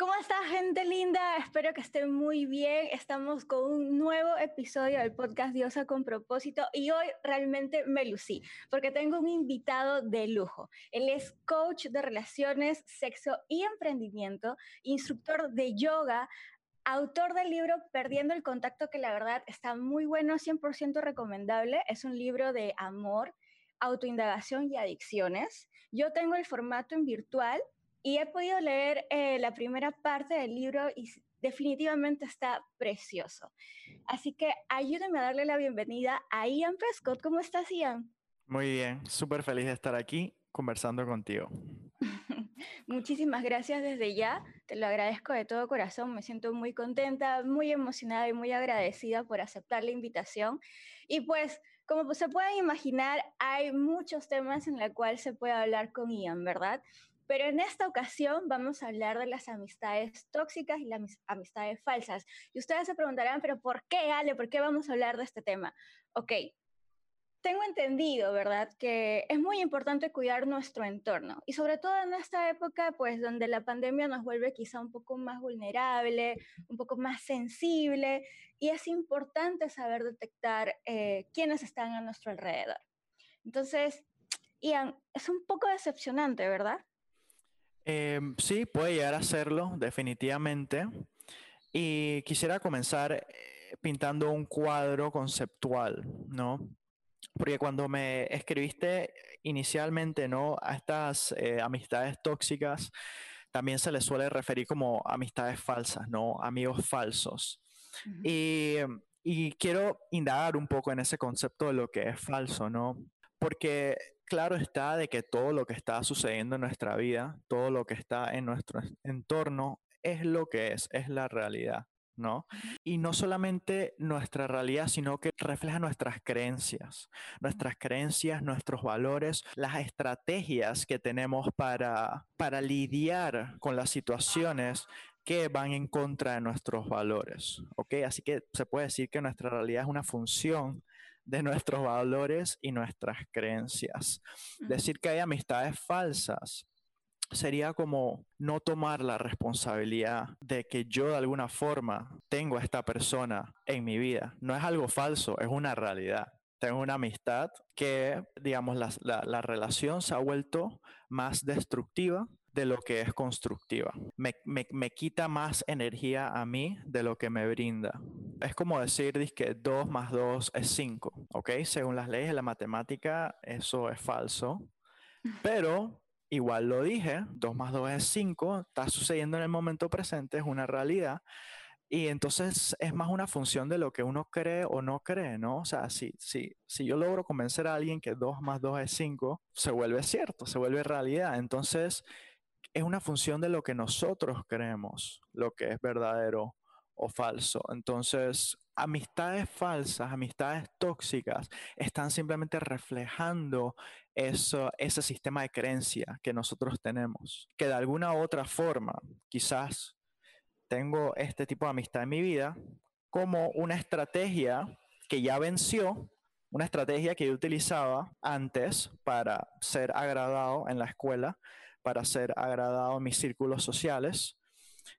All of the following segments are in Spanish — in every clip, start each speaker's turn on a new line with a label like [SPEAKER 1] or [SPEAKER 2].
[SPEAKER 1] ¿Cómo está gente linda? Espero que estén muy bien. Estamos con un nuevo episodio del podcast Diosa con propósito y hoy realmente me lucí porque tengo un invitado de lujo. Él es coach de relaciones, sexo y emprendimiento, instructor de yoga, autor del libro Perdiendo el Contacto, que la verdad está muy bueno, 100% recomendable. Es un libro de amor, autoindagación y adicciones. Yo tengo el formato en virtual y he podido leer eh, la primera parte del libro y definitivamente está precioso. Así que ayúdenme a darle la bienvenida a Ian Prescott. ¿Cómo estás, Ian?
[SPEAKER 2] Muy bien, súper feliz de estar aquí conversando contigo.
[SPEAKER 1] Muchísimas gracias desde ya, te lo agradezco de todo corazón, me siento muy contenta, muy emocionada y muy agradecida por aceptar la invitación. Y pues, como se pueden imaginar, hay muchos temas en los cuales se puede hablar con Ian, ¿verdad? Pero en esta ocasión vamos a hablar de las amistades tóxicas y las amistades falsas. Y ustedes se preguntarán, pero ¿por qué, Ale? ¿Por qué vamos a hablar de este tema? Ok, tengo entendido, ¿verdad?, que es muy importante cuidar nuestro entorno y sobre todo en esta época, pues donde la pandemia nos vuelve quizá un poco más vulnerable, un poco más sensible y es importante saber detectar eh, quiénes están a nuestro alrededor. Entonces, Ian, es un poco decepcionante, ¿verdad?
[SPEAKER 2] Em, sí, puede llegar a serlo, definitivamente. Y quisiera comenzar eh, pintando un cuadro conceptual, ¿no? Porque cuando me escribiste inicialmente, ¿no? A estas eh, amistades tóxicas, también se les suele referir como amistades falsas, ¿no? Amigos falsos. y, y quiero indagar un poco en ese concepto de lo que es falso, ¿no? Porque claro está de que todo lo que está sucediendo en nuestra vida, todo lo que está en nuestro entorno, es lo que es, es la realidad. ¿no? Y no solamente nuestra realidad, sino que refleja nuestras creencias, nuestras creencias, nuestros valores, las estrategias que tenemos para, para lidiar con las situaciones que van en contra de nuestros valores, ¿ok? Así que se puede decir que nuestra realidad es una función de nuestros valores y nuestras creencias. Decir que hay amistades falsas sería como no tomar la responsabilidad de que yo de alguna forma tengo a esta persona en mi vida. No es algo falso, es una realidad. Tengo una amistad que, digamos, la, la relación se ha vuelto más destructiva de lo que es constructiva. Me, me, quita más energía a mí de lo que me brinda. Es como decir que 2 más 2 es 5, ¿ok? Según las leyes de la matemática, eso es falso. Pero igual lo dije, 2 más 2 es 5, está sucediendo en el momento presente, es una realidad. Y entonces es más una función de lo que uno cree o no cree, ¿no? O sea, si, si, si yo logro convencer a alguien que 2 más 2 es 5, se vuelve cierto, se vuelve realidad. Entonces, es una función de lo que nosotros creemos, lo que es verdadero o falso. Entonces, amistades falsas, amistades tóxicas, están simplemente reflejando eso, ese sistema de creencia que nosotros tenemos, que de alguna u otra forma, quizás tengo este tipo de amistad en mi vida como una estrategia que ya venció, una estrategia que yo utilizaba antes para ser agradado en la escuela, para ser agradado en mis círculos sociales.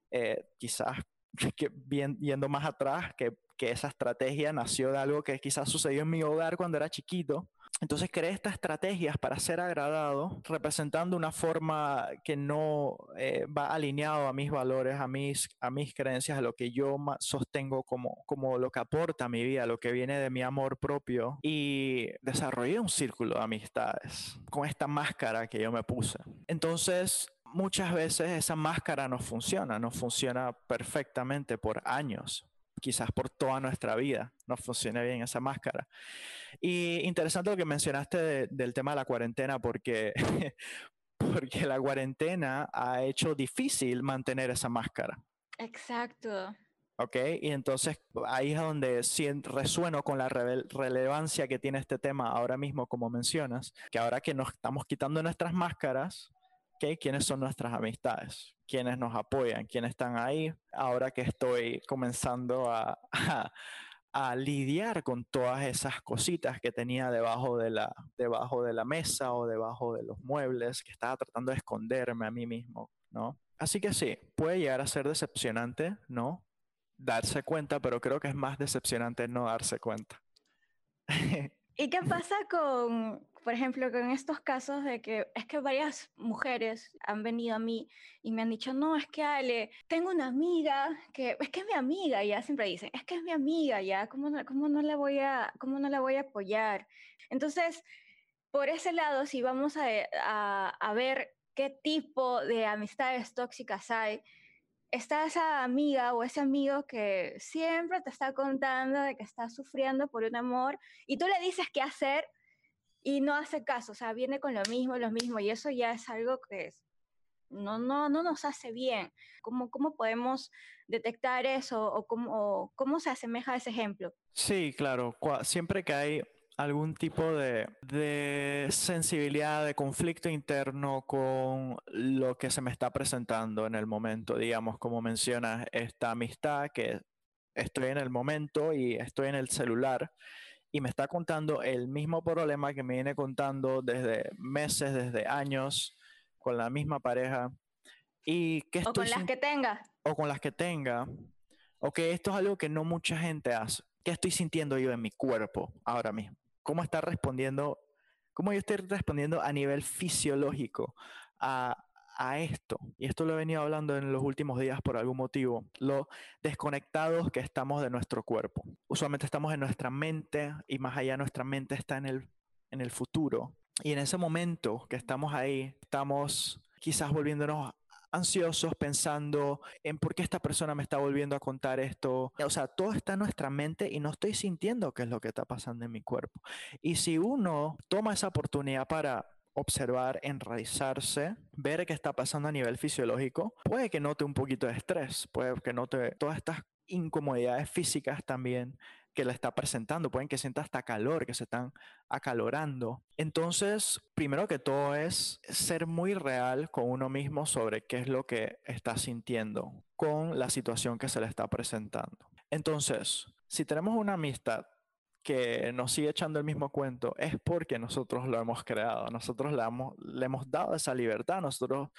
[SPEAKER 2] Eh, quizás que, bien, yendo más atrás, que, que esa estrategia nació de algo que quizás sucedió en mi hogar cuando era chiquito entonces creé estas estrategias para ser agradado, representando una forma que no eh, va alineado a mis valores, a mis, a mis creencias, a lo que yo sostengo como, como lo que aporta a mi vida, lo que viene de mi amor propio. Y desarrollé un círculo de amistades con esta máscara que yo me puse. Entonces, muchas veces esa máscara no funciona, no funciona perfectamente por años, quizás por toda nuestra vida, no funciona bien esa máscara. Y interesante lo que mencionaste del tema de la cuarentena, porque, porque la cuarentena ha hecho difícil mantener esa máscara.
[SPEAKER 1] Exacto.
[SPEAKER 2] ¿ok? Y entonces ahí es donde resueno con la relevancia que tiene este tema ahora mismo, como mencionas, que ahora que nos estamos quitando nuestras máscaras, ¿ok? ¿Quiénes son nuestras amistades? ¿Quiénes nos apoyan? ¿Quiénes están ahí? Ahora que estoy comenzando a, a lidiar con todas esas cositas que tenía debajo de la, debajo de la mesa o debajo de los muebles, que estaba tratando de esconderme a mí mismo, ¿no? Así que sí, puede llegar a ser decepcionante, ¿no? Darse cuenta, pero creo que es más decepcionante no darse cuenta.
[SPEAKER 1] ¿Y qué pasa con, por ejemplo, con estos casos de que es que varias mujeres han venido a mí y me han dicho, no, es que Ale, tengo una amiga que es que es mi amiga, ya siempre dicen, es que es mi amiga, ya, ¿cómo no, cómo no, la, voy a, cómo no la voy a apoyar? Entonces, por ese lado, si vamos a, a, a ver qué tipo de amistades tóxicas hay, está esa amiga o ese amigo que siempre te está contando de que está sufriendo por un amor y tú le dices qué hacer y no hace caso, o sea, viene con lo mismo, lo mismo y eso ya es algo que no, no, no nos hace bien. ¿Cómo, cómo podemos detectar eso o cómo, cómo se asemeja a ese ejemplo?
[SPEAKER 2] Sí, claro, siempre que hay algún tipo de, sensibilidad, de conflicto interno con lo que se me está presentando en el momento. Digamos, como mencionas, esta amistad que estoy en el momento y estoy en el celular y me está contando el mismo problema que me viene contando desde meses, desde años, con la misma pareja. Y que
[SPEAKER 1] o con las que tenga.
[SPEAKER 2] O con las que tenga. O que esto es algo que no mucha gente hace. ¿Qué estoy sintiendo yo en mi cuerpo ahora mismo? cómo está respondiendo, cómo yo estoy respondiendo a nivel fisiológico a, a esto. Y esto lo he venido hablando en los últimos días por algún motivo. Lo desconectados que estamos de nuestro cuerpo. Usualmente estamos en nuestra mente y más allá nuestra mente está en el, en el futuro. Y en ese momento que estamos ahí, estamos quizás volviéndonos ansiosos pensando en por qué esta persona me está volviendo a contar esto. O sea, todo está en nuestra mente y no estoy sintiendo qué es lo que está pasando en mi cuerpo. Y si uno toma esa oportunidad para observar, enraizarse, ver qué está pasando a nivel fisiológico, puede que note un poquito de estrés, puede que note todas estas incomodidades físicas también que le está presentando, pueden que sienta hasta calor, que se están acalorando. Entonces, primero que todo es ser muy real con uno mismo sobre qué es lo que está sintiendo con la situación que se le está presentando. Entonces, si tenemos una amistad que nos sigue echando el mismo cuento, es porque nosotros lo hemos creado, nosotros le hemos, le hemos dado esa libertad, nosotros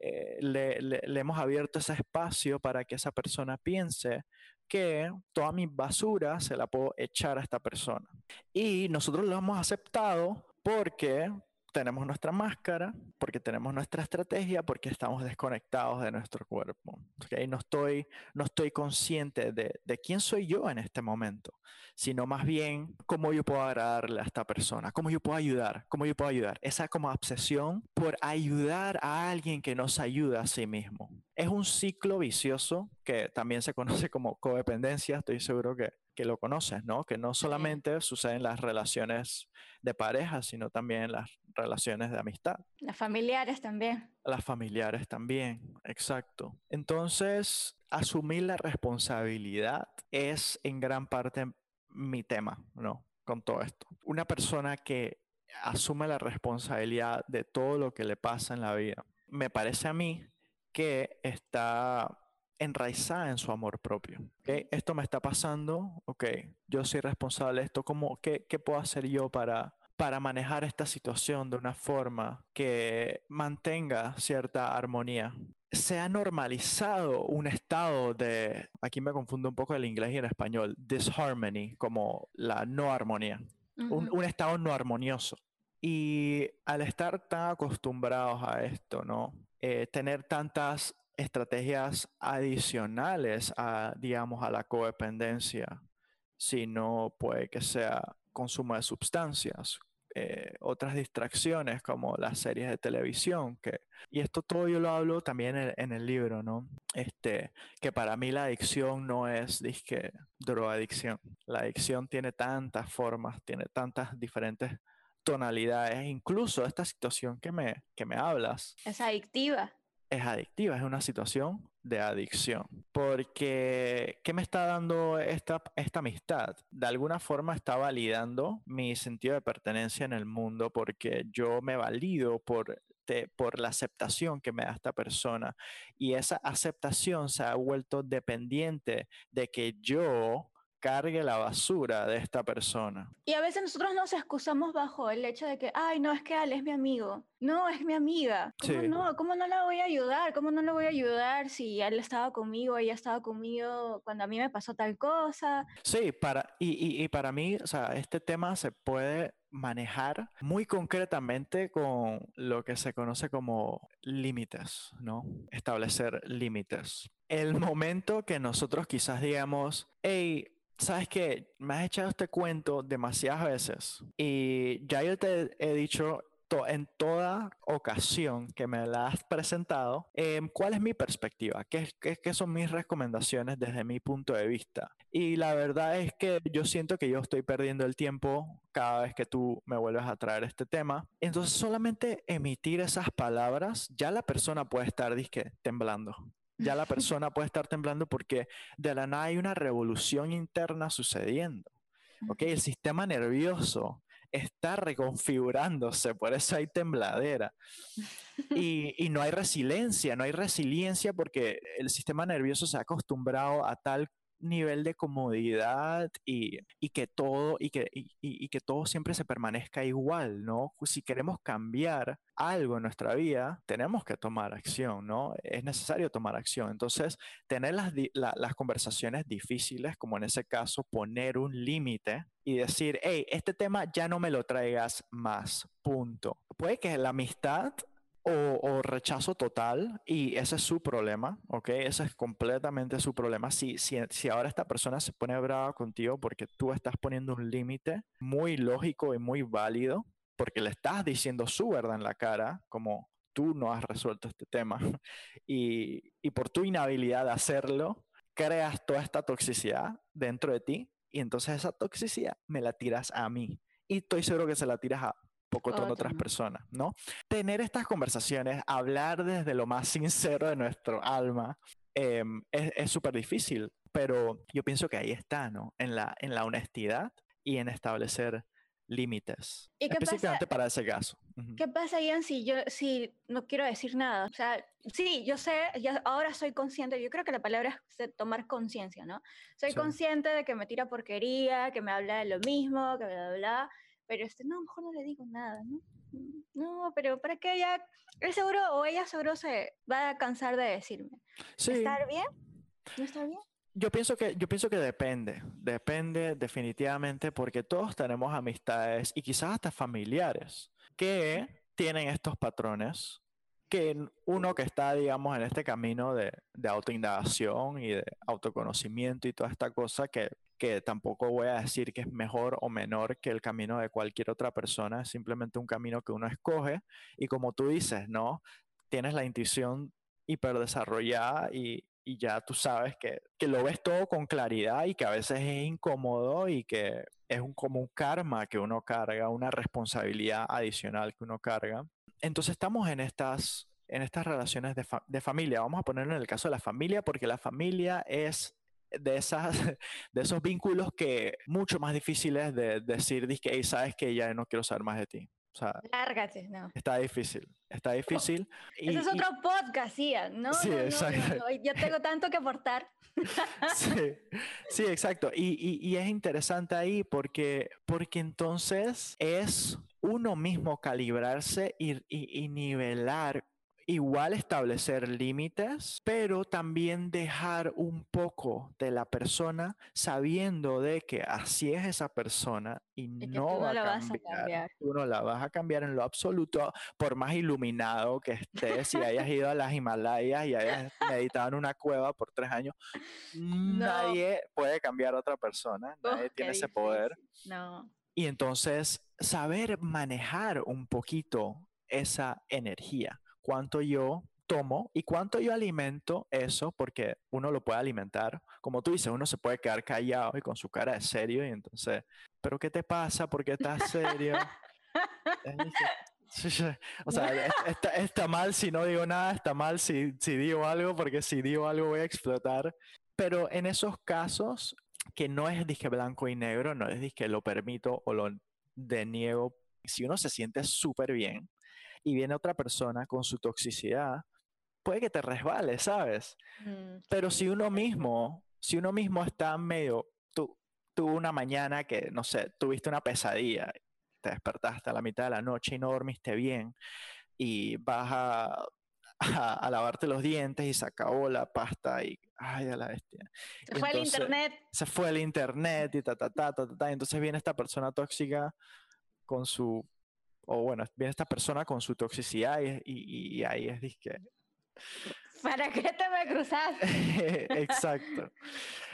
[SPEAKER 2] eh, le, le, hemos abierto ese espacio para que esa persona piense que toda mi basura se la puedo echar a esta persona. Y nosotros lo hemos aceptado porque tenemos nuestra máscara, porque tenemos nuestra estrategia, porque estamos desconectados de nuestro cuerpo. ¿okay? No, estoy, no estoy consciente de, de, quién soy yo en este momento, sino más bien cómo yo puedo agradarle a esta persona, cómo yo puedo ayudar, cómo yo puedo ayudar. Esa como obsesión por ayudar a alguien que nos ayuda a sí mismo. Es un ciclo vicioso que también se conoce como codependencia, estoy seguro que que lo conoces, ¿no? Que no solamente sucede en las relaciones de pareja, sino también en las relaciones de amistad.
[SPEAKER 1] Las familiares también.
[SPEAKER 2] Las familiares también, exacto. Entonces, asumir la responsabilidad es en gran parte mi tema, ¿no? Con todo esto. Una persona que asume la responsabilidad de todo lo que le pasa en la vida, me parece a mí que está enraizada en su amor propio. ¿okay? Esto me está pasando, ok, yo soy responsable de esto, ¿cómo, qué, qué, puedo hacer yo para, para manejar esta situación de una forma que mantenga cierta armonía? Se ha normalizado un estado de, aquí me confundo un poco el inglés y el español, disharmony, como la no armonía, un, un estado no armonioso. Y al estar tan acostumbrados a esto, ¿no? Eh, tener tantas estrategias adicionales a, digamos, a la codependencia, sino puede que sea consumo de sustancias, eh, otras distracciones como las series de televisión, que, y esto todo yo lo hablo también en, el libro, ¿no? Este, que para mí la adicción no es, disque, drogadicción. La adicción tiene tantas formas, tiene tantas diferentes tonalidades, incluso esta situación que me, que me hablas.
[SPEAKER 1] Es adictiva
[SPEAKER 2] es adictiva, es una situación de adicción. Porque, ¿qué me está dando esta, esta amistad? De alguna forma está validando mi sentido de pertenencia en el mundo porque yo me valido por, por la aceptación que me da esta persona. Y esa aceptación se ha vuelto dependiente de que yo cargue la basura de esta persona.
[SPEAKER 1] Y a veces nosotros nos excusamos bajo el hecho de que, ay, no, es que Ale es mi amigo. No, es mi amiga. ¿Cómo no? ¿Cómo no la voy a ayudar? ¿Cómo no la voy a ayudar si él estaba conmigo, ella estaba conmigo cuando a mí me pasó tal cosa?
[SPEAKER 2] Sí, para, y, y para mí, o sea, este tema se puede manejar muy concretamente con lo que se conoce como límites, ¿no? Establecer límites. El momento que nosotros quizás digamos, hey, sabes que me has echado este cuento demasiadas veces y ya yo te he dicho en toda ocasión que me la has presentado, em, ¿cuál es mi perspectiva? ¿Qué, ¿Qué, son mis recomendaciones desde mi punto de vista? Y la verdad es que yo siento que yo estoy perdiendo el tiempo cada vez que tú me vuelves a traer este tema. Entonces solamente emitir esas palabras, ya la persona puede estar, disque, temblando ya la persona puede estar temblando porque de la nada hay una revolución interna sucediendo. ¿ok? El sistema nervioso está reconfigurándose, por eso hay tembladera. Y, y, no hay resiliencia, no hay resiliencia porque el sistema nervioso se ha acostumbrado a tal nivel de comodidad y, que todo y que, y, que todo siempre se permanezca igual, ¿no? Si queremos cambiar algo en nuestra vida, tenemos que tomar acción, ¿no? Es necesario tomar acción. Entonces, tener las, las conversaciones difíciles, como en ese caso, poner un límite y decir, hey, este tema ya no me lo traigas más, punto. Puede que la amistad o, rechazo total y ese es su problema, ¿ok? Ese es completamente su problema. Si, si, si ahora esta persona se pone brava contigo porque tú estás poniendo un límite muy lógico y muy válido, porque le estás diciendo su verdad en la cara, como tú no has resuelto este tema, y, y por tu inhabilidad de hacerlo, creas toda esta toxicidad dentro de ti y entonces esa toxicidad me la tiras a mí. Y estoy seguro que se la tiras a poco de otras personas, ¿no? Tener estas conversaciones, hablar desde lo más sincero de nuestro alma, em, es súper difícil, pero yo pienso que ahí está, ¿no? En la, en la honestidad y en establecer límites. ¿Y específicamente para ese caso.
[SPEAKER 1] ¿Qué pasa, Ian, si yo si no quiero decir nada? O sea, sí, yo sé, ya ahora soy consciente, yo creo que la palabra es tomar conciencia, ¿no? Soy consciente de que me tira porquería, que me habla de lo mismo, que bla, bla, bla pero este, no, mejor no le digo nada, ¿no? No, pero para que ella, él seguro o ella seguro se va a cansar de decirme. Sí. ¿Estar bien? ¿No estar bien?
[SPEAKER 2] Yo pienso que, yo pienso que depende, depende definitivamente porque todos tenemos amistades y quizás hasta familiares que tienen estos patrones que uno que está, digamos, en este camino de, de autoindagación y de autoconocimiento y toda esta cosa que que tampoco voy a decir que es mejor o menor que el camino de cualquier otra persona, es simplemente un camino que uno escoge y como tú dices, ¿no? Tienes la intuición hiperdesarrollada y, y ya tú sabes que, que, lo ves todo con claridad y que a veces es incómodo y que es un, como un karma que uno carga, una responsabilidad adicional que uno carga. Entonces estamos en estas, en estas relaciones de, de familia. Vamos a ponerlo en el caso de la familia porque la familia es de, esas, de esos vínculos que mucho más difíciles de, decir, que sabes que ya no quiero saber más de ti. O sea,
[SPEAKER 1] Lárgate, no.
[SPEAKER 2] Está difícil, está difícil.
[SPEAKER 1] Ese es otro podcast, Ian, ¿no? Sí, exacto. yo tengo tanto que aportar.
[SPEAKER 2] sí, sí, exacto. Y, y, es interesante ahí porque, porque entonces es uno mismo calibrarse y, y, y nivelar igual establecer límites, pero también dejar un poco de la persona sabiendo de que así es esa persona y, no, va a cambiar. Tú no la vas a cambiar en lo absoluto, por más iluminado que estés y hayas ido a las Himalayas y hayas meditado en una cueva por tres años. Nadie puede cambiar a otra persona, nadie tiene ese poder.
[SPEAKER 1] No.
[SPEAKER 2] Y entonces, saber manejar un poquito esa energía cuánto yo tomo y cuánto yo alimento eso, porque uno lo puede alimentar. Como tú dices, uno se puede quedar callado y con su cara de serio y entonces, ¿pero qué te pasa? ¿Por qué estás serio? o sea, está, mal si no digo nada, está mal si, si digo algo, porque si digo algo voy a explotar. Pero en esos casos, que no es disque blanco y negro, no es disque lo permito o lo deniego, si uno se siente súper bien, y viene otra persona con su toxicidad, puede que te resbale, ¿sabes? Mm, Pero si uno mismo, si uno mismo está medio, tú, tuvo una mañana que, no sé, tuviste una pesadilla, te despertaste a la mitad de la noche y no dormiste bien y vas a, a, lavarte los dientes y se acabó la pasta y, ay, a la bestia.
[SPEAKER 1] Se fue el internet.
[SPEAKER 2] Se fue el internet y ta, ta, ta, ta, ta, Entonces viene esta persona tóxica con su, o bueno, viene esta persona con su toxicidad y, y, y ahí es disque,
[SPEAKER 1] ¿Para qué te me cruzaste?
[SPEAKER 2] Exacto.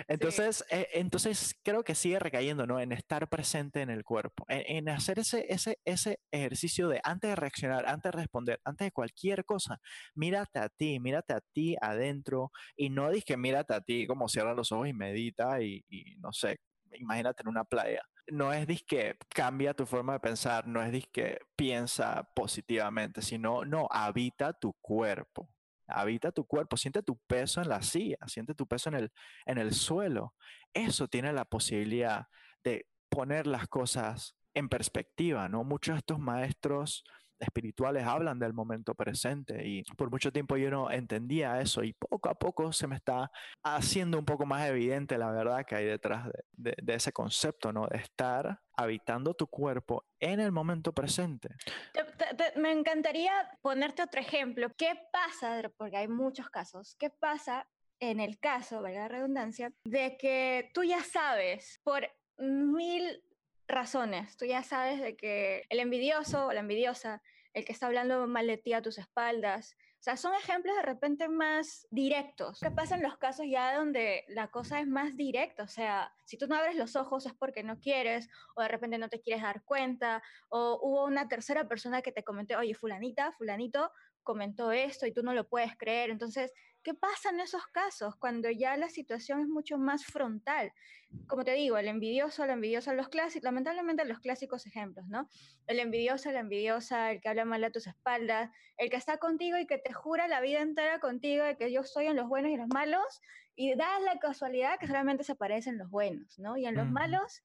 [SPEAKER 2] Entonces, eh, entonces creo que sigue recayendo, ¿no? En estar presente en el cuerpo, en, hacer ese, ese, ese ejercicio de antes de reaccionar, antes de responder, antes de cualquier cosa, mírate a ti, mírate a ti adentro y no que mírate a ti como cierra los ojos y medita y, y no sé, imagínate en una playa. No es que cambia tu forma de pensar, no es que piensa positivamente, sino no, habita tu cuerpo habita tu cuerpo, siente tu peso en la silla, siente tu peso en el, en el suelo. Eso tiene la posibilidad de poner las cosas en perspectiva, ¿no? Muchos de estos maestros espirituales hablan del momento presente y por mucho tiempo yo no entendía eso y poco a poco se me está haciendo un poco más evidente la verdad que hay detrás de, ese concepto, ¿no? De estar habitando tu cuerpo en el momento presente.
[SPEAKER 1] me encantaría ponerte otro ejemplo. ¿Qué pasa, porque hay muchos casos, qué pasa en el caso, valga la redundancia, de que tú ya sabes por mil razones. Tú ya sabes de que el envidioso o la envidiosa, el que está hablando mal de ti a tus espaldas, o sea, son ejemplos de repente más directos. ¿Qué pasa en los casos ya donde la cosa es más directa? O sea, si tú no abres los ojos es porque no quieres, o de repente no te quieres dar cuenta, o hubo una tercera persona que te comentó, oye, fulanita, fulanito comentó esto y tú no lo puedes creer. Entonces, ¿Qué pasa en esos casos cuando ya la situación es mucho más frontal? Como te digo, el envidioso, la envidiosa, los clásicos, lamentablemente los clásicos ejemplos, ¿no? El envidioso, la envidiosa, el que habla mal a tus espaldas, el que está contigo y que te jura la vida entera contigo de que yo soy en los buenos y en los malos, y da la casualidad que solamente se aparecen los buenos, ¿no? Y en los malos,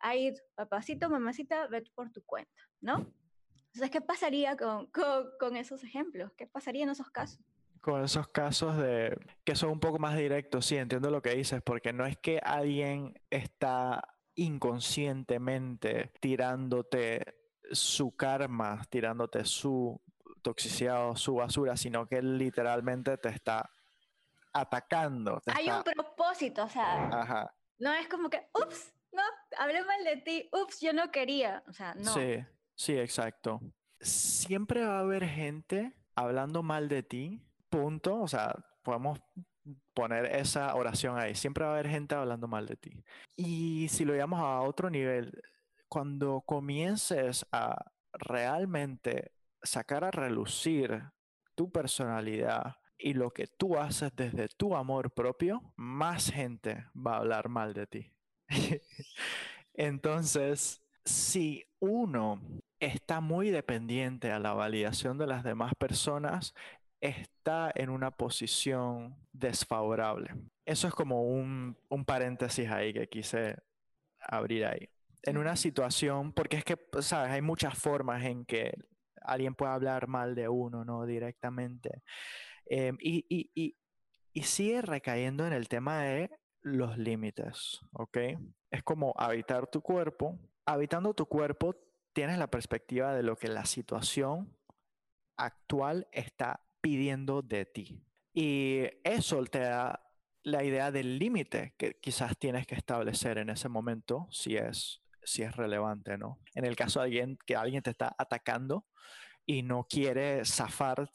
[SPEAKER 1] hay papacito, mamacita, ve por tu cuenta, ¿no? Entonces, ¿qué pasaría con, con, con esos ejemplos? ¿Qué pasaría en esos casos?
[SPEAKER 2] Con esos casos de que son un poco más directos, sí, entiendo lo que dices, porque no es que alguien está inconscientemente tirándote su karma, tirándote su toxicidad o su basura, sino que él literalmente te está atacando.
[SPEAKER 1] Hay un propósito, o sea, no es como que, ups, no, hablé mal de ti, ups, yo no quería, o sea, no.
[SPEAKER 2] Sí, sí, exacto. Siempre va a haber gente hablando mal de ti punto, o sea, podemos poner esa oración ahí. Siempre va a haber gente hablando mal de ti. Y si lo llevamos a otro nivel, cuando comiences a realmente sacar a relucir tu personalidad y lo que tú haces desde tu amor propio, más gente va a hablar mal de ti. Entonces, si uno está muy dependiente a la validación de las demás personas, está en una posición desfavorable. Eso es como un, paréntesis ahí que quise abrir ahí. En una situación, porque es que, sabes, hay muchas formas en que alguien puede hablar mal de uno, ¿no? Directamente. Em, y, sigue recayendo en el tema de los límites, ¿ok? Es como habitar tu cuerpo. Habitando tu cuerpo, tienes la perspectiva de lo que la situación actual está pidiendo de ti. Y eso te da la idea del límite que quizás tienes que establecer en ese momento si es, si es relevante, ¿no? En el caso de alguien que alguien te está atacando y no quiere zafar,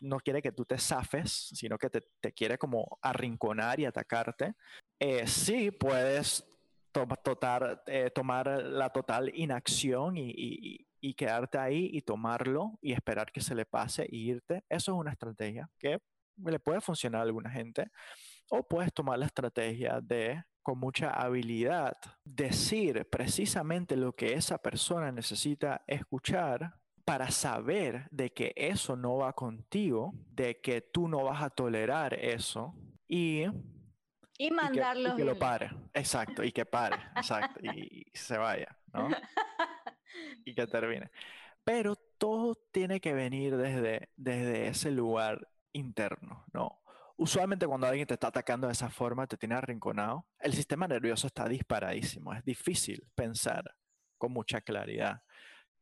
[SPEAKER 2] no quiere que tú te zafes, sino que te, quiere como arrinconar y atacarte, eh, sí puedes eh, tomar la total inacción y quedarte ahí y tomarlo y esperar que se le pase e irte. Eso es una estrategia que le puede funcionar a alguna gente. O puedes tomar la estrategia de, con mucha habilidad, decir precisamente lo que esa persona necesita escuchar para saber de que eso no va contigo, de que tú no vas a tolerar eso y...
[SPEAKER 1] Y mandarlo.
[SPEAKER 2] Y que, lo pare, exacto, y que pare, exacto, y, y se vaya, ¿no? y que termine. Pero todo tiene que venir desde, desde ese lugar interno, ¿no? usualmente cuando alguien te está atacando de esa forma, te tiene arrinconado, el sistema nervioso está disparadísimo. Es difícil pensar con mucha claridad.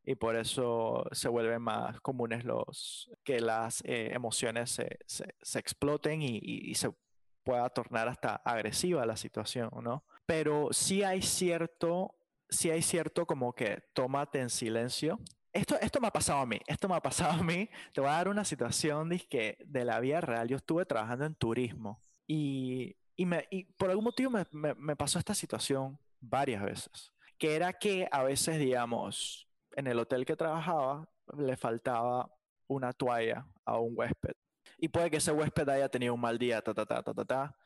[SPEAKER 2] Y por eso se vuelven más comunes los que las eh, emociones se, exploten y, y, se pueda tornar hasta agresiva la situación, ¿no? Pero sí hay cierto, sí hay cierto como que tómate en silencio esto, esto me ha pasado a mí, esto me ha pasado a mí. Te voy a dar una situación de, de la vida real. Yo estuve trabajando en turismo y, y, me, y por algún motivo me, me, pasó esta situación varias veces, que era que a veces, digamos, en el hotel que trabajaba le faltaba una toalla a un huésped. Y puede que ese huésped haya tenido un mal día, ta, ta, ta, ta, ta, ta.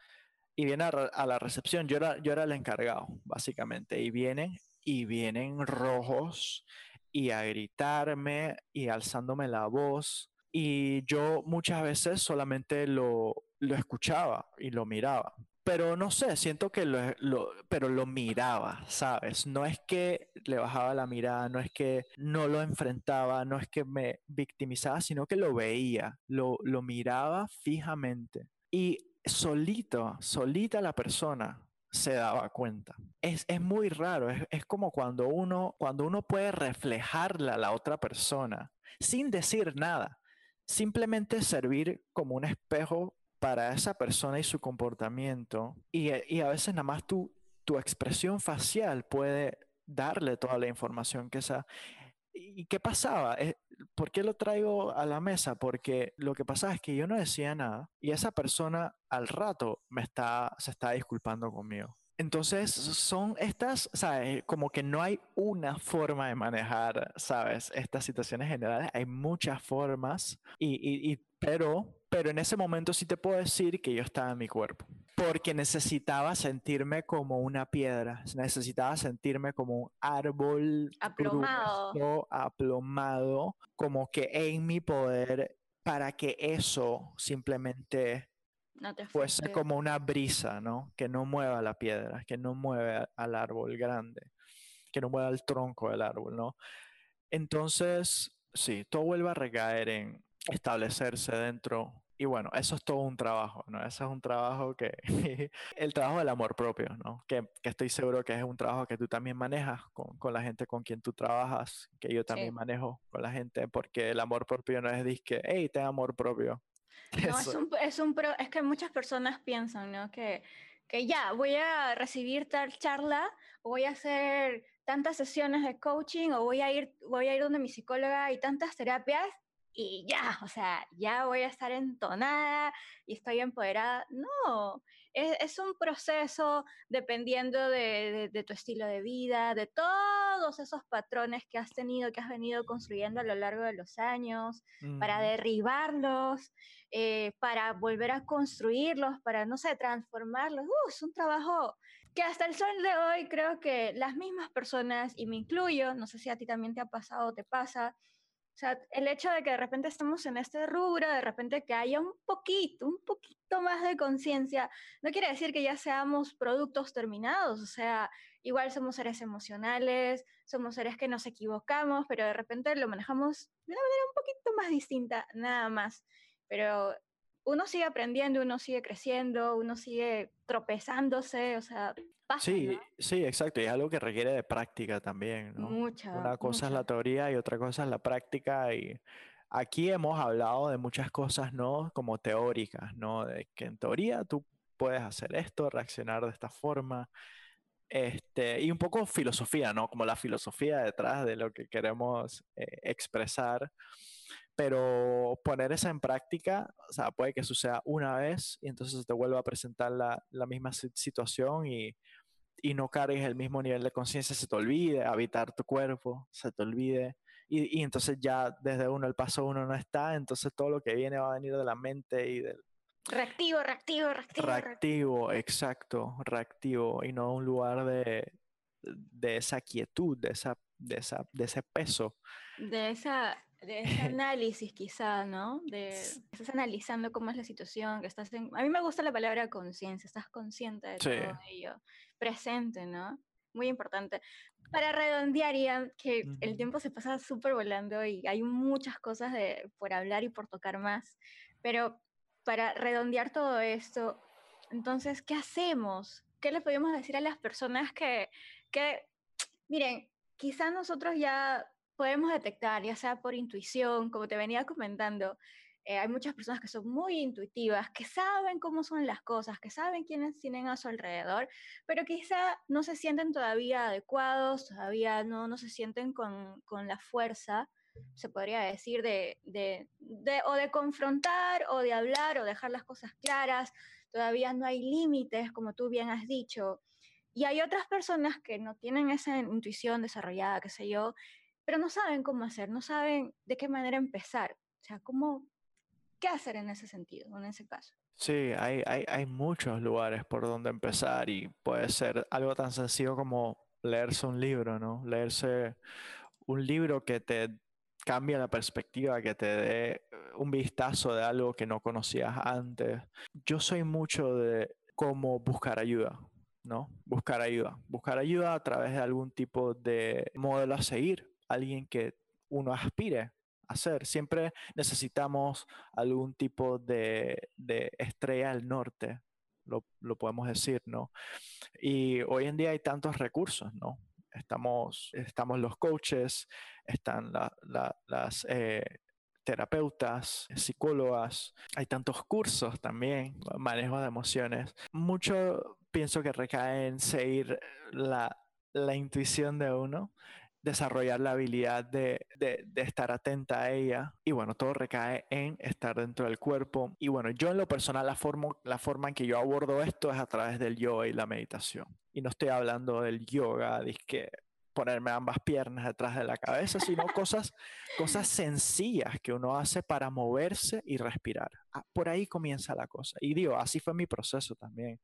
[SPEAKER 2] Y viene a, a la recepción. Yo era, yo era el encargado, básicamente. Y vienen, y vienen rojos y a gritarme y alzándome la voz. Y yo muchas veces solamente lo, lo escuchaba y lo miraba. Pero no sé, siento que lo, lo, pero lo miraba, ¿sabes? No es que le bajaba la mirada, no es que no lo enfrentaba, no es que me victimizaba, sino que lo veía, lo, lo miraba fijamente. Y solito, solita la persona se daba cuenta. Es, muy raro, es, como cuando uno, cuando uno puede reflejarla a la otra persona sin decir nada, simplemente servir como un espejo para esa persona y su comportamiento y, a veces nada más tu, tu expresión facial puede darle toda la información que esa... ¿Y qué pasaba? ¿Por qué lo traigo a la mesa? Porque lo que pasaba es que yo no decía nada y esa persona al rato me está, se está disculpando conmigo. Entonces, son estas, ¿sabes? Como que no hay una forma de manejar, ¿sabes? Estas situaciones generales. Hay muchas formas, y, y, pero, pero en ese momento sí te puedo decir que yo estaba en mi cuerpo. Porque necesitaba sentirme como una piedra, necesitaba sentirme como un árbol
[SPEAKER 1] aplomado,
[SPEAKER 2] aplomado como que en mi poder para que eso simplemente fuese como una brisa, ¿no? Que no mueva la piedra, que no mueva al árbol grande, que no mueva el tronco del árbol, ¿no? Entonces, sí, todo vuelve a recaer en establecerse dentro. Y bueno, eso es todo un trabajo, ¿no? Eso es un trabajo que, el trabajo del amor propio, ¿no? Que, que, estoy seguro que es un trabajo que tú también manejas con, con la gente con quien tú trabajas, que yo también manejo con la gente, porque el amor propio no es disque, hey, ten amor propio.
[SPEAKER 1] No, es un, es un pro, es que muchas personas piensan, ¿no? Que, que ya, voy a recibir tal charla, o voy a hacer tantas sesiones de coaching, o voy a ir, voy a ir donde mi psicóloga y tantas terapias, y ya, o sea, ya voy a estar entonada y estoy empoderada. No, es, un proceso dependiendo de, tu estilo de vida, de todos esos patrones que has tenido, que has venido construyendo a lo largo de los años, para derribarlos, eh, para volver a construirlos, para, no sé, transformarlos. Uh, es un trabajo que hasta el sol de hoy creo que las mismas personas, y me incluyo, no sé si a ti también te ha pasado o te pasa, o sea, el hecho de que de repente estemos en este rubro, de repente que haya un poquito, un poquito más de conciencia, no quiere decir que ya seamos productos terminados, o sea, igual somos seres emocionales, somos seres que nos equivocamos, pero de repente lo manejamos de una manera un poquito más distinta, nada más. Pero uno sigue aprendiendo, uno sigue creciendo, uno sigue tropezándose, o sea,
[SPEAKER 2] sí, sí, exacto. Y es algo que requiere de práctica también, ¿no?
[SPEAKER 1] Mucha.
[SPEAKER 2] Una cosa es la teoría y otra cosa es la práctica. Y aquí hemos hablado de muchas cosas, ¿no? Como teóricas, ¿no? De que en teoría tú puedes hacer esto, reaccionar de esta forma. Este, y un poco filosofía, ¿no? Como la filosofía detrás de lo que queremos eh, expresar. Pero poner esa en práctica, o sea, puede que suceda una vez y entonces te vuelva a presentar la, la misma situación y y no cargues el mismo nivel de conciencia, se te olvide habitar tu cuerpo, se te olvide. Y, y, entonces ya desde uno, el paso uno no está, entonces todo lo que viene va a venir de la mente y del...
[SPEAKER 1] Reactivo, reactivo, reactivo.
[SPEAKER 2] Reactivo, exacto, reactivo, y no un lugar de, de esa quietud, de, esa, de, esa, de ese peso.
[SPEAKER 1] De esa de ese análisis quizá, ¿no? De estás analizando cómo es la situación, que estás en... A mí me gusta la palabra conciencia, estás consciente de todo ello, presente, ¿no? Muy importante. Para redondear, ya que el tiempo se pasa súper volando y hay muchas cosas de, por hablar y por tocar más, pero para redondear todo esto, entonces, ¿qué hacemos? ¿Qué le podemos decir a las personas que, que miren, quizá nosotros ya podemos detectar, ya sea por intuición, como te venía comentando, eh, hay muchas personas que son muy intuitivas, que saben cómo son las cosas, que saben quiénes tienen a su alrededor, pero quizá no se sienten todavía adecuados, todavía no, no se sienten con, con la fuerza, se podría decir, de, de, de, o de confrontar o de hablar o dejar las cosas claras, todavía no hay límites, como tú bien has dicho. Y hay otras personas que no tienen esa intuición desarrollada, qué sé yo, pero no saben cómo hacer, no saben de qué manera empezar. O sea, cómo, ¿qué hacer en ese sentido, en ese caso?
[SPEAKER 2] Sí, hay, hay, hay muchos lugares por donde empezar y puede ser algo tan sencillo como leerse un libro, ¿no? Leerse un libro que te cambie la perspectiva, que te dé un vistazo de algo que no conocías antes. Yo soy mucho de cómo buscar ayuda, ¿no? Buscar ayuda. Buscar ayuda a través de algún tipo de modelo a seguir, alguien que uno aspire hacer. Siempre necesitamos algún tipo de, estrella al norte, lo, podemos decir, ¿no? Y hoy en día hay tantos recursos, ¿no? Estamos, estamos los coaches, están las eh, terapeutas, psicólogas, hay tantos cursos también, manejo de emociones. Mucho pienso que recae en seguir la, la intuición de uno desarrollar la habilidad de, estar atenta a ella. Y bueno, todo recae en estar dentro del cuerpo. Y bueno, yo en lo personal, la forma, la forma en que yo abordo esto es a través del yoga y la meditación. Y no estoy hablando del yoga, de que ponerme ambas piernas detrás de la cabeza, sino cosas, cosas sencillas que uno hace para moverse y respirar. Ah, por ahí comienza la cosa. Y digo, así fue mi proceso también.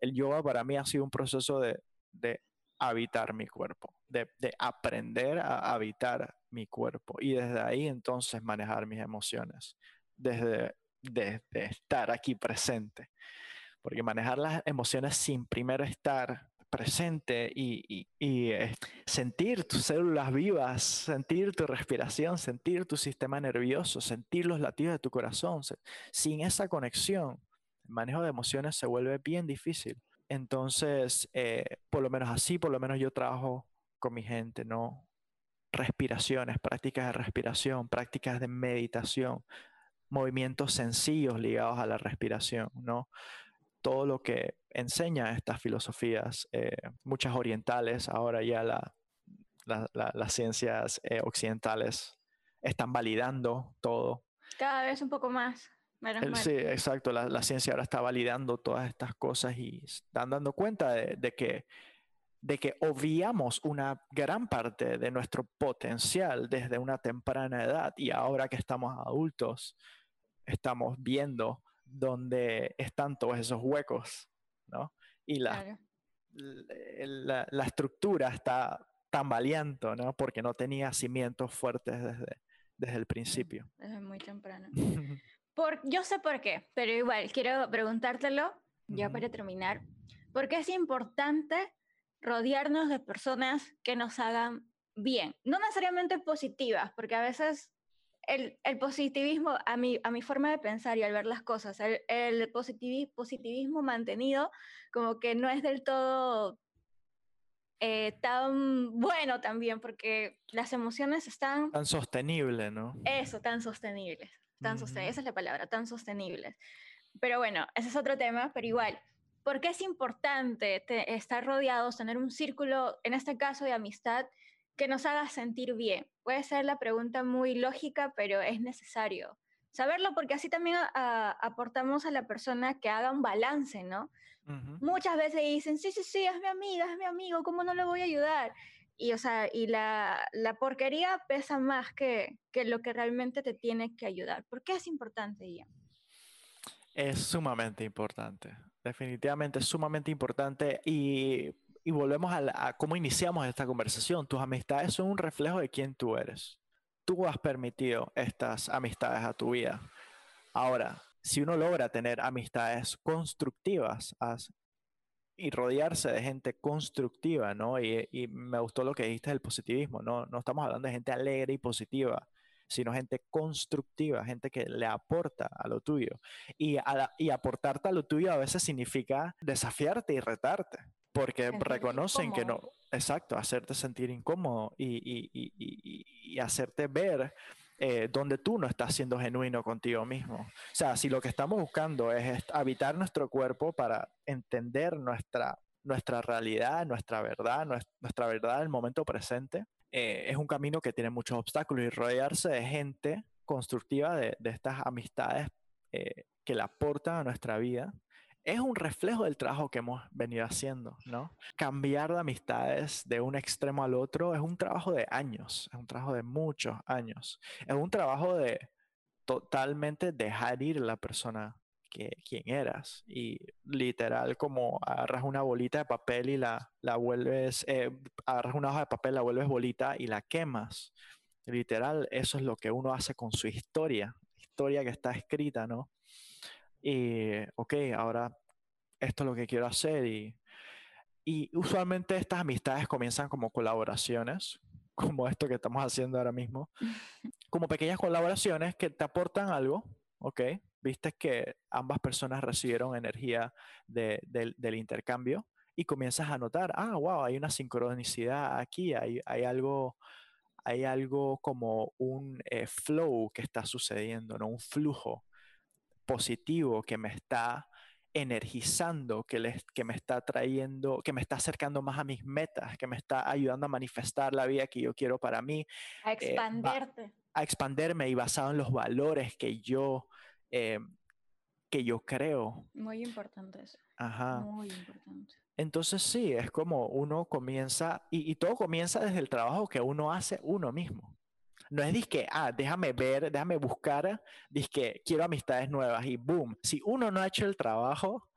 [SPEAKER 2] El yoga para mí ha sido un proceso de, de habitar mi cuerpo, de, aprender a habitar mi cuerpo y desde ahí entonces manejar mis emociones, desde, estar aquí presente. Porque manejar las emociones sin primero estar presente y, eh, sentir tus células vivas, sentir tu respiración, sentir tu sistema nervioso, sentir los latidos de tu corazón. Sin esa conexión, el manejo de emociones se vuelve bien difícil. Entonces, eh, por lo menos así, por lo menos yo trabajo con mi gente, ¿no? Respiraciones, prácticas de respiración, prácticas de meditación, movimientos sencillos ligados a la respiración, ¿no? Todo lo que enseña estas filosofías, eh, muchas orientales, ahora ya las ciencias eh, occidentales están validando todo.
[SPEAKER 1] Cada vez un poco más.
[SPEAKER 2] Sí, exacto. La, ciencia ahora está validando todas estas cosas y están dando cuenta de, que, de que obviamos una gran parte de nuestro potencial desde una temprana edad y ahora que estamos adultos, estamos viendo dónde están todos esos huecos, ¿no? Y la, la, estructura está tambaleando, ¿no? Porque no tenía cimientos fuertes desde, desde el principio.
[SPEAKER 1] Desde muy temprano. Por, yo sé por qué, pero igual quiero preguntártelo, ya para terminar, ¿por qué es importante rodearnos de personas que nos hagan bien? No necesariamente positivas, porque a veces el, el positivismo, a mi, a mi forma de pensar y al ver las cosas, el, el positivismo mantenido como que no es del todo eh, tan bueno también, porque las emociones están...
[SPEAKER 2] Tan sostenible, ¿no?
[SPEAKER 1] Eso, tan sostenibles tan esa es la palabra, tan sostenibles. Pero bueno, ese es otro tema, pero igual, ¿por qué es importante estar rodeados, tener un círculo, en este caso de amistad, que nos haga sentir bien? Puede ser la pregunta muy lógica, pero es necesario saberlo porque así también aportamos a la persona que haga un balance, ¿no? Muchas veces dicen, sí, sí, sí, es mi amiga, es mi amigo, ¿cómo no le voy a ayudar? Y, o sea, y la, la porquería pesa más que, que, lo que realmente te tiene que ayudar. ¿Por qué es importante, Ian?
[SPEAKER 2] Es sumamente importante, definitivamente es sumamente importante y, y volvemos a, a, cómo iniciamos esta conversación. Tus amistades son un reflejo de quién tú eres. Tú has permitido estas amistades a tu vida. Ahora, si uno logra tener amistades constructivas, y rodearse de gente constructiva, ¿no? Y, me gustó lo que dijiste del positivismo, ¿no? No estamos hablando de gente alegre y positiva, sino gente constructiva, gente que le aporta a lo tuyo. Y, y aportarte a lo tuyo a veces significa desafiarte y retarte, porque reconocen que no, exacto, hacerte sentir incómodo y, y hacerte ver eh, donde tú no estás siendo genuino contigo mismo. O sea, si lo que estamos buscando es habitar nuestro cuerpo para entender nuestra, nuestra realidad, nuestra verdad, nuestra verdad del momento presente, eh, es un camino que tiene muchos obstáculos y rodearse de gente constructiva, de, estas amistades eh, que le aportan a nuestra vida, es un reflejo del trabajo que hemos venido haciendo, ¿no? Cambiar de amistades de un extremo al otro es un trabajo de años, es un trabajo de muchos años, es un trabajo de totalmente dejar ir la persona que quien eras y literal como agarras una bolita de papel y la, la vuelves, eh, agarras una hoja de papel, la vuelves bolita y la quemas. Literal, eso es lo que uno hace con su historia, historia que está escrita, ¿no? Y, ok, ahora esto es lo que quiero hacer y, y usualmente estas amistades comienzan como colaboraciones, como esto que estamos haciendo ahora mismo, como pequeñas colaboraciones que te aportan algo, ¿ok? Viste que ambas personas recibieron energía del intercambio y comienzas a notar, ah, wow, hay una sincronicidad aquí, hay, hay algo, hay algo como un eh, flow que está sucediendo, ¿no? Un flujo positivo que me está energizando, que, les, que me está trayendo, que me está acercando más a mis metas, que me está ayudando a manifestar la vida que yo quiero para mí.
[SPEAKER 1] A eh, expanderte.
[SPEAKER 2] a expanderme y basado en los valores que yo, eh, que yo creo.
[SPEAKER 1] Muy importante eso.
[SPEAKER 2] Ajá.
[SPEAKER 1] Muy importante.
[SPEAKER 2] Entonces sí, es como uno comienza, y, y todo comienza desde el trabajo que uno hace uno mismo. No es que, ah, déjame ver, déjame buscar, que quiero amistades nuevas y boom. Si uno no ha hecho el trabajo,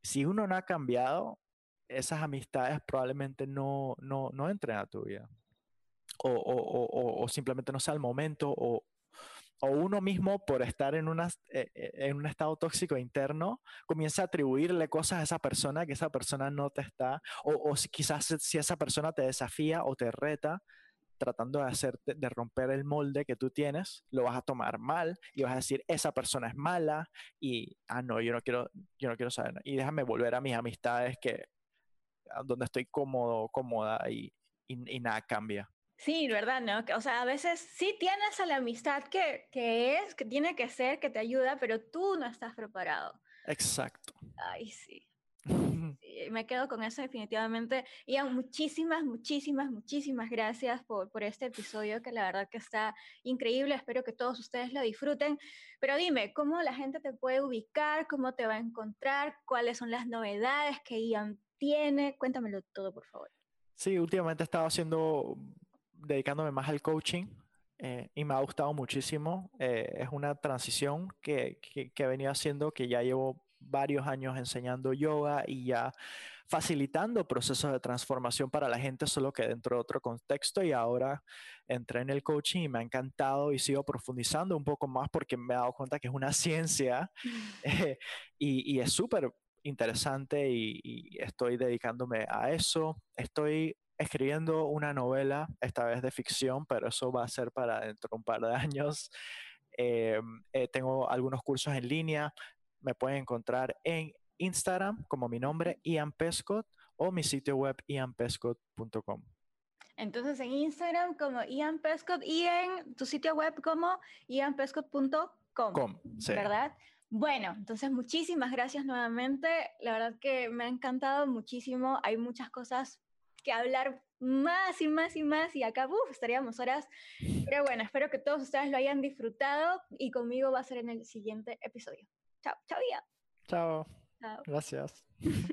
[SPEAKER 2] si uno no ha cambiado, esas amistades probablemente no, no, no entren a tu vida. O, o, o, o simplemente no sea el momento, o, uno mismo por estar en, una, eh, eh, en un estado tóxico interno, comienza a atribuirle cosas a esa persona que esa persona no te está, o, quizás si esa persona te desafía o te reta, tratando de hacerte, de romper el molde que tú tienes, lo vas a tomar mal y vas a decir, esa persona es mala y, ah, no, yo no quiero, yo no quiero saber. Y déjame volver a mis amistades que, donde estoy cómodo, cómoda y, y, nada cambia.
[SPEAKER 1] Sí, ¿verdad? ¿No? O sea, a veces sí tienes a la amistad que, que es, que tiene que ser, que te ayuda, pero tú no estás preparado.
[SPEAKER 2] Exacto.
[SPEAKER 1] Ay, sí. Me quedo con eso definitivamente. Ian, muchísimas, muchísimas, muchísimas gracias por, por este episodio que la verdad que está increíble. Espero que todos ustedes lo disfruten. Pero dime, ¿cómo la gente te puede ubicar? ¿Cómo te va a encontrar? ¿Cuáles son las novedades que Ian tiene? Cuéntamelo todo, por favor.
[SPEAKER 2] Sí, últimamente he estado haciendo, dedicándome más al coaching. Eh, y me ha gustado muchísimo. Eh, es una transición que, que, que he venido haciendo que ya llevo varios años enseñando yoga y ya facilitando procesos de transformación para la gente, solo que dentro de otro contexto y ahora entré en el coaching y me ha encantado y sigo profundizando un poco más porque me he dado cuenta que es una ciencia eh, y, es súper interesante y, estoy dedicándome a eso. Estoy escribiendo una novela, esta vez de ficción, pero eso va a ser para dentro de un par de años. Em, eh, tengo algunos cursos en línea, me pueden encontrar en Instagram como mi nombre, Ian Pescott, o mi sitio web, ianpescott.com.
[SPEAKER 1] Entonces en Instagram como Ian Pescott y en tu sitio web como ianpescott.com, ¿verdad? Bueno, entonces muchísimas gracias nuevamente. La verdad que me ha encantado muchísimo. Hay muchas cosas que hablar más y más y más y acá estaríamos horas. Pero bueno, espero que todos ustedes lo hayan disfrutado y conmigo va a ser en el siguiente episodio. Chao, chao, ya.
[SPEAKER 2] Chao. Chao. Gracias.